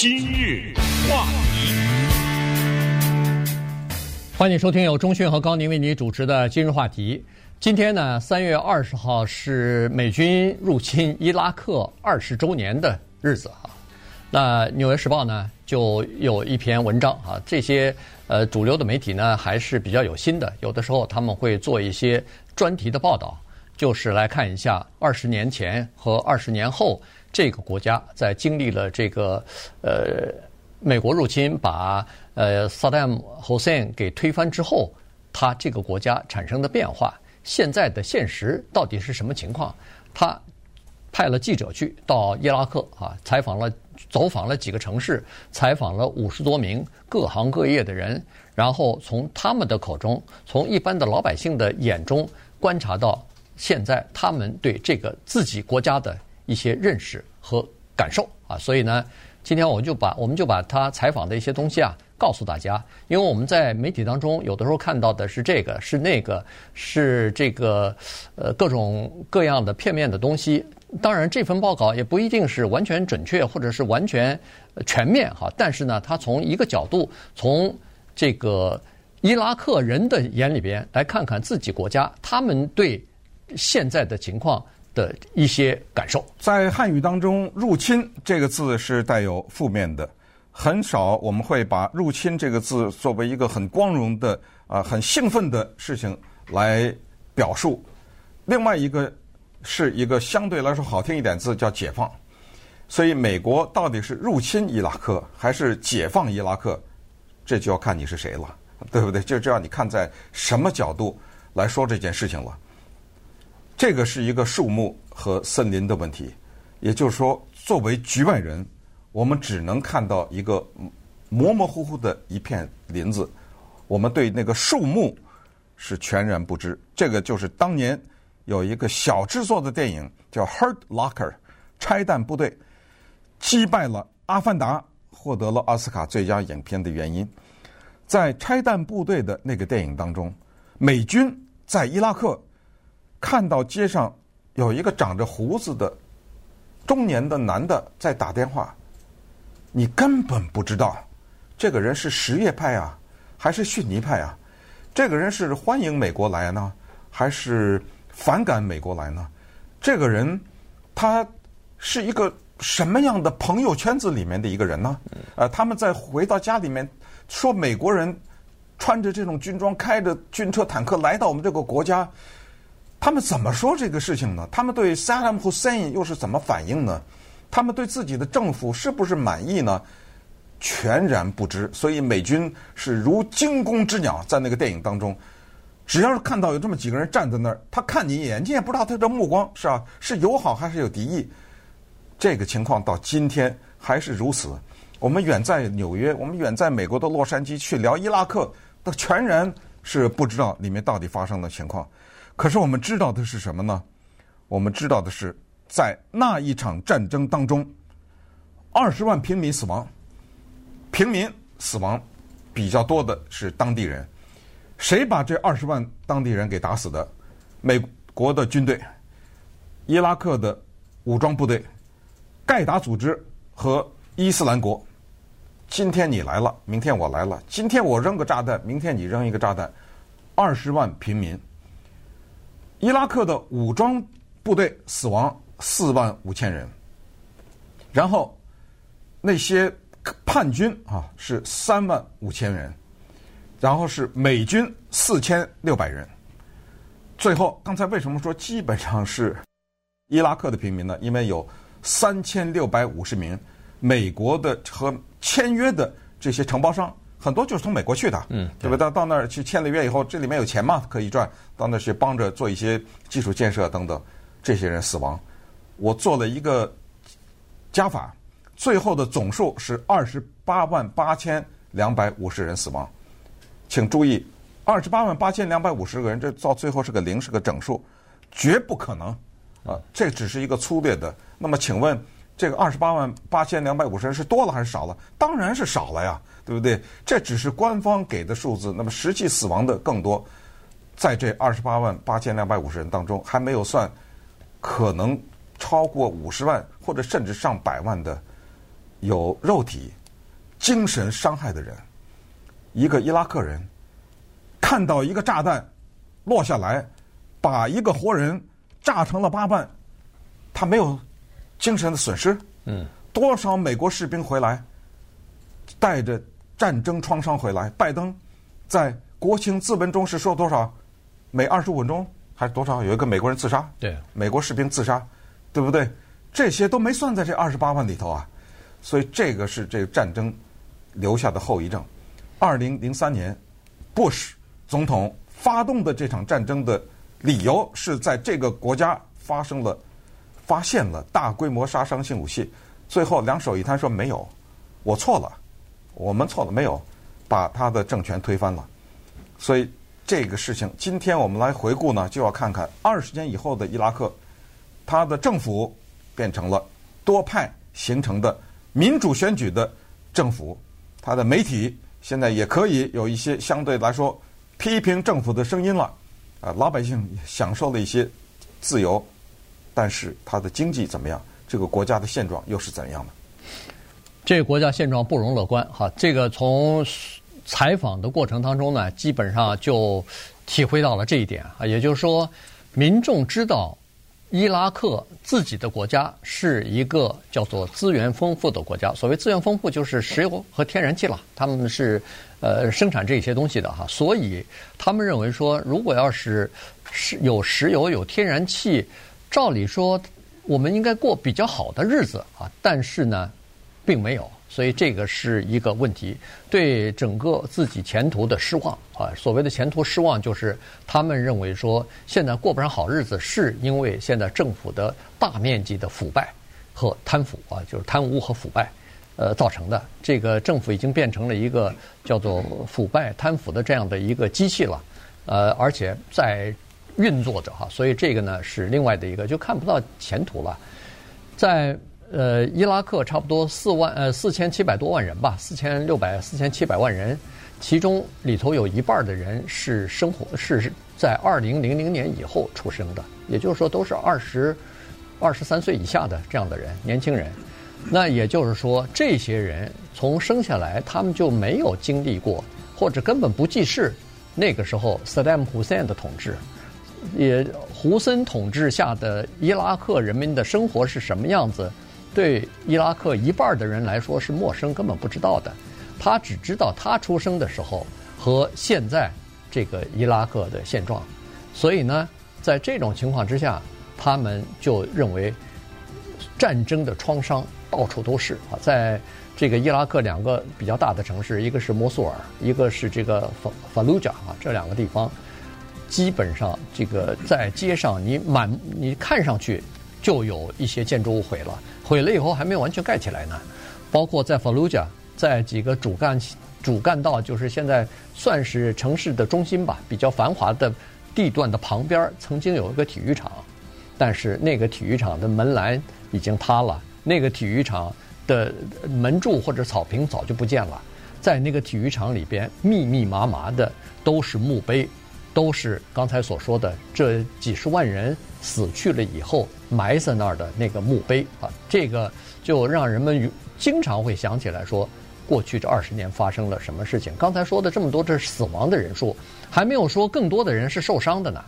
今日话题，欢迎收听由中讯和高宁为你主持的今日话题。今天呢，三月二十号是美军入侵伊拉克二十周年的日子啊。那《纽约时报》呢就有一篇文章啊，这些呃主流的媒体呢还是比较有心的，有的时候他们会做一些专题的报道，就是来看一下二十年前和二十年后这个国家在经历了这个呃美国入侵把呃萨达姆·侯赛因给推翻之后，他这个国家产生的变化。现在的现实到底是什么情况？他派了记者去到伊拉克啊，采访了、走访了几个城市，采访了五十多名各行各业的人，然后从他们的口中，从一般的老百姓的眼中观察到现在他们对这个自己国家的一些认识和感受啊。所以呢，今天我就把我们就把他采访的一些东西啊。告诉大家，因为我们在媒体当中有的时候看到的是这个，是那个，是这个，呃，各种各样的片面的东西。当然，这份报告也不一定是完全准确或者是完全全面哈。但是呢，他从一个角度，从这个伊拉克人的眼里边来看看自己国家，他们对现在的情况的一些感受。在汉语当中，“入侵”这个字是带有负面的。很少我们会把“入侵”这个字作为一个很光荣的啊、很兴奋的事情来表述。另外一个是一个相对来说好听一点字叫“解放”。所以美国到底是入侵伊拉克还是解放伊拉克，这就要看你是谁了，对不对？就这样，你看在什么角度来说这件事情了。这个是一个树木和森林的问题，也就是说，作为局外人。我们只能看到一个模模糊糊的一片林子，我们对那个树木是全然不知。这个就是当年有一个小制作的电影叫《Hurt Locker》，拆弹部队击败了《阿凡达》，获得了奥斯卡最佳影片的原因。在拆弹部队的那个电影当中，美军在伊拉克看到街上有一个长着胡子的中年的男的在打电话。你根本不知道，这个人是什叶派啊，还是逊尼派啊？这个人是欢迎美国来呢，还是反感美国来呢？这个人他是一个什么样的朋友圈子里面的一个人呢？呃，他们在回到家里面说，美国人穿着这种军装，开着军车坦克来到我们这个国家，他们怎么说这个事情呢？他们对 Saddam Hussein 又是怎么反应呢？他们对自己的政府是不是满意呢？全然不知。所以美军是如惊弓之鸟，在那个电影当中，只要是看到有这么几个人站在那儿，他看你一眼，你也不知道他的目光是啊，是友好还是有敌意。这个情况到今天还是如此。我们远在纽约，我们远在美国的洛杉矶去聊伊拉克，都全然是不知道里面到底发生的情况。可是我们知道的是什么呢？我们知道的是。在那一场战争当中，二十万平民死亡，平民死亡比较多的是当地人。谁把这二十万当地人给打死的？美国的军队、伊拉克的武装部队、盖达组织和伊斯兰国。今天你来了，明天我来了。今天我扔个炸弹，明天你扔一个炸弹。二十万平民，伊拉克的武装部队死亡。四万五千人，然后那些叛军啊是三万五千人，然后是美军四千六百人，最后刚才为什么说基本上是伊拉克的平民呢？因为有三千六百五十名美国的和签约的这些承包商，很多就是从美国去的，嗯，对不对？到到那儿去签了约以后，这里面有钱嘛，可以赚，到那儿去帮着做一些基础建设等等，这些人死亡。我做了一个加法，最后的总数是二十八万八千两百五十人死亡。请注意，二十八万八千两百五十个人，这到最后是个零，是个整数，绝不可能啊！这只是一个粗略的。那么，请问这个二十八万八千两百五十人是多了还是少了？当然是少了呀，对不对？这只是官方给的数字，那么实际死亡的更多。在这二十八万八千两百五十人当中，还没有算可能。超过五十万或者甚至上百万的有肉体、精神伤害的人，一个伊拉克人看到一个炸弹落下来，把一个活人炸成了八瓣，他没有精神的损失。嗯，多少美国士兵回来，带着战争创伤回来，拜登在国情咨文中是说多少？每二十五分钟还是多少？有一个美国人自杀，对，美国士兵自杀，对不对？这些都没算在这二十八万里头啊。所以这个是这个战争留下的后遗症。二零零三年，布什总统发动的这场战争的理由是在这个国家发生了、发现了大规模杀伤性武器。最后两手一摊说没有，我错了，我们错了，没有把他的政权推翻了。所以这个事情，今天我们来回顾呢，就要看看二十年以后的伊拉克，他的政府变成了多派形成的。民主选举的政府，他的媒体现在也可以有一些相对来说批评政府的声音了。啊，老百姓享受了一些自由，但是它的经济怎么样？这个国家的现状又是怎样的？这个国家现状不容乐观。哈，这个从采访的过程当中呢，基本上就体会到了这一点啊，也就是说，民众知道。伊拉克自己的国家是一个叫做资源丰富的国家。所谓资源丰富，就是石油和天然气了。他们是呃生产这些东西的哈，所以他们认为说，如果要是是有石油有天然气，照理说我们应该过比较好的日子啊。但是呢，并没有。所以这个是一个问题，对整个自己前途的失望啊。所谓的前途失望，就是他们认为说，现在过不上好日子，是因为现在政府的大面积的腐败和贪腐啊，就是贪污和腐败，呃造成的。这个政府已经变成了一个叫做腐败贪腐的这样的一个机器了，呃，而且在运作着哈。所以这个呢是另外的一个，就看不到前途了，在。呃，伊拉克差不多四万呃四千七百多万人吧，四千六百四千七百万人，其中里头有一半的人是生活是在二零零零年以后出生的，也就是说都是二十二十三岁以下的这样的人，年轻人。那也就是说，这些人从生下来他们就没有经历过，或者根本不记事那个时候萨达姆·胡塞恩的统治，也胡森统治下的伊拉克人民的生活是什么样子。对伊拉克一半的人来说是陌生，根本不知道的。他只知道他出生的时候和现在这个伊拉克的现状。所以呢，在这种情况之下，他们就认为战争的创伤到处都是啊。在这个伊拉克两个比较大的城市，一个是摩苏尔，一个是这个法法鲁贾啊，这两个地方基本上这个在街上你满你看上去就有一些建筑物毁了。毁了以后还没有完全盖起来呢，包括在法鲁贾，在几个主干主干道，就是现在算是城市的中心吧，比较繁华的地段的旁边，曾经有一个体育场，但是那个体育场的门栏已经塌了，那个体育场的门柱或者草坪早就不见了，在那个体育场里边，密密麻麻的都是墓碑。都是刚才所说的这几十万人死去了以后埋在那儿的那个墓碑啊，这个就让人们经常会想起来说，过去这二十年发生了什么事情。刚才说的这么多，这是死亡的人数，还没有说更多的人是受伤的呢。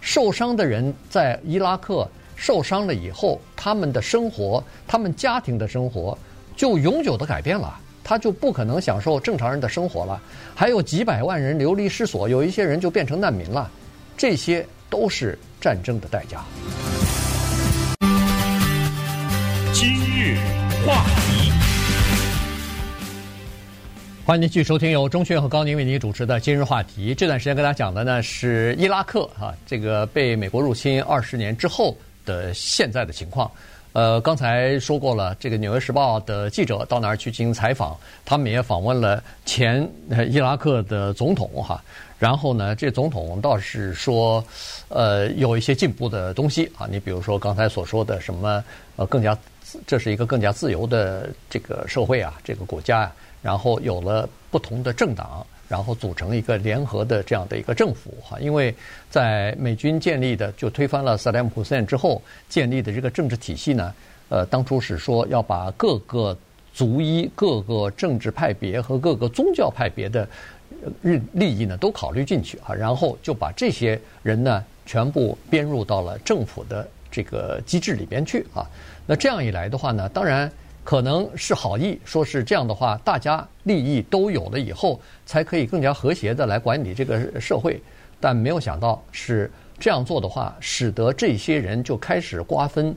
受伤的人在伊拉克受伤了以后，他们的生活，他们家庭的生活就永久的改变了。他就不可能享受正常人的生活了，还有几百万人流离失所，有一些人就变成难民了，这些都是战争的代价。今日话题，欢迎继续收听由钟迅和高宁为您主持的《今日话题》。这段时间跟大家讲的呢是伊拉克啊，这个被美国入侵二十年之后的现在的情况。呃，刚才说过了，这个《纽约时报》的记者到那儿去进行采访，他们也访问了前伊拉克的总统哈。然后呢，这总统倒是说，呃，有一些进步的东西啊。你比如说刚才所说的什么，呃，更加这是一个更加自由的这个社会啊，这个国家啊，然后有了不同的政党。然后组成一个联合的这样的一个政府哈，因为在美军建立的就推翻了萨达姆·胡塞之后建立的这个政治体系呢，呃，当初是说要把各个族裔、各个政治派别和各个宗教派别的利利益呢都考虑进去啊，然后就把这些人呢全部编入到了政府的这个机制里边去啊。那这样一来的话呢，当然可能是好意，说是这样的话，大家利益都有了以后，才可以更加和谐的来管理这个社会。但没有想到是这样做的话，使得这些人就开始瓜分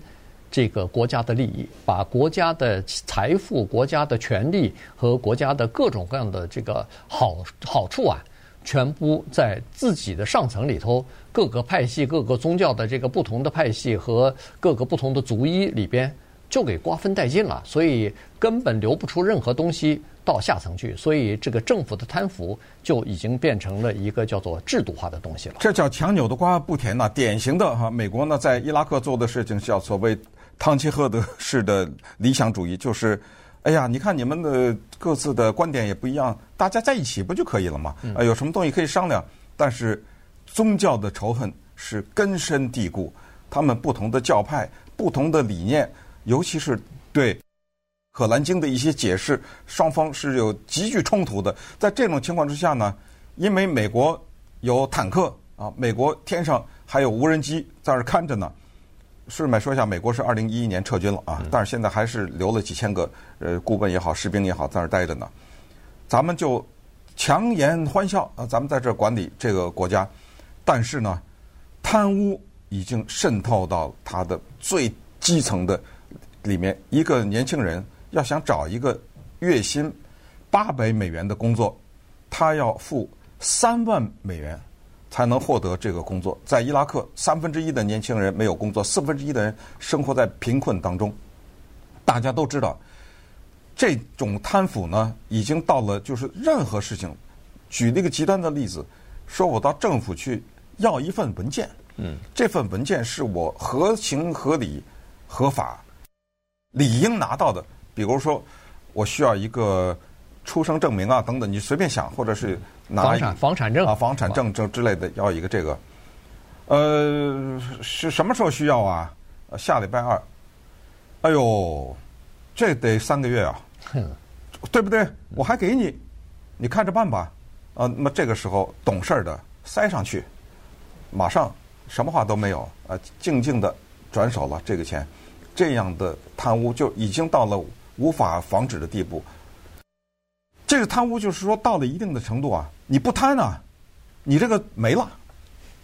这个国家的利益，把国家的财富、国家的权利和国家的各种各样的这个好好处啊，全部在自己的上层里头，各个派系、各个宗教的这个不同的派系和各个不同的族裔里边，就给瓜分殆尽了，所以根本留不出任何东西到下层去，所以这个政府的贪腐就已经变成了一个叫做制度化的东西了。这叫强扭的瓜不甜呐，典型的哈，美国呢在伊拉克做的事情叫所谓汤切赫德式的理想主义，就是，哎呀，你看你们的各自的观点也不一样，大家在一起不就可以了吗？啊，有什么东西可以商量？但是宗教的仇恨是根深蒂固，他们不同的教派、不同的理念，尤其是对。《可兰经》的一些解释，双方是有极具冲突的。在这种情况之下呢，因为美国有坦克啊，美国天上还有无人机在这看着呢。顺便说一下，美国是二零一一年撤军了啊，但是现在还是留了几千个呃顾问也好、士兵也好在那儿待着呢。咱们就强颜欢笑啊，咱们在这管理这个国家，但是呢，贪污已经渗透到他的最基层的里面，一个年轻人。要想找一个月薪八百美元的工作，他要付三万美元才能获得这个工作。在伊拉克，三分之一的年轻人没有工作，四分之一的人生活在贫困当中。大家都知道，这种贪腐呢，已经到了就是任何事情。举了一个极端的例子，说我到政府去要一份文件，嗯，这份文件是我合情合理、合法、理应拿到的。比如说，我需要一个出生证明啊，等等，你随便想，或者是拿房产房产证啊，房产证证之类的，要一个这个。呃，是什么时候需要啊？下礼拜二。哎呦，这得三个月啊，对不对？我还给你，你看着办吧。啊，那么这个时候懂事儿的塞上去，马上什么话都没有啊，静静的转手了这个钱，这样的贪污就已经到了。无法防止的地步，这个贪污就是说到了一定的程度啊，你不贪啊，你这个没了，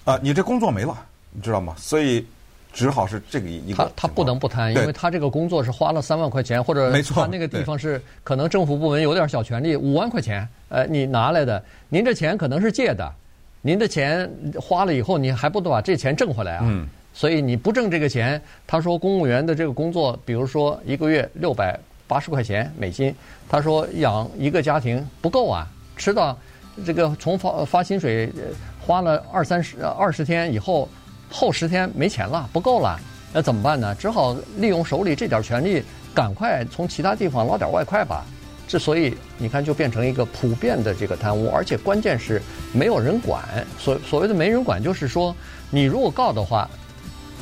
啊，你这工作没了，你知道吗？所以只好是这个一个。他他不能不贪，因为他这个工作是花了三万块钱，或者他那个地方是可能政府部门有点小权利，五万块钱，呃，你拿来的，您这钱可能是借的，您的钱花了以后，你还不得把这钱挣回来啊？嗯。所以你不挣这个钱，他说公务员的这个工作，比如说一个月六百。八十块钱美金，他说养一个家庭不够啊，吃到这个从发发薪水花了二三十二十天以后，后十天没钱了，不够了，那怎么办呢？只好利用手里这点权力，赶快从其他地方捞点外快吧。之所以你看，就变成一个普遍的这个贪污，而且关键是没有人管。所所谓的没人管，就是说你如果告的话。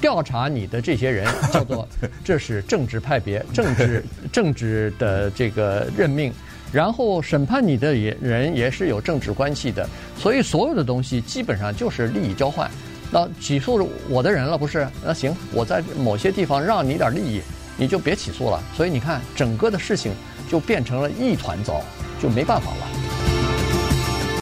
调查你的这些人 叫做，这是政治派别、政治政治的这个任命，然后审判你的也人也是有政治关系的，所以所有的东西基本上就是利益交换。那起诉我的人了不是？那行，我在某些地方让你点利益，你就别起诉了。所以你看，整个的事情就变成了一团糟，就没办法了。